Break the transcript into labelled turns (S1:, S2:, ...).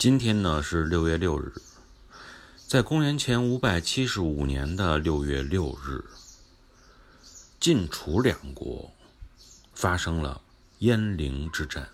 S1: 今天呢是六月六日在公元前五百七十五年的六月六日晋楚两国发生了鄢陵之战。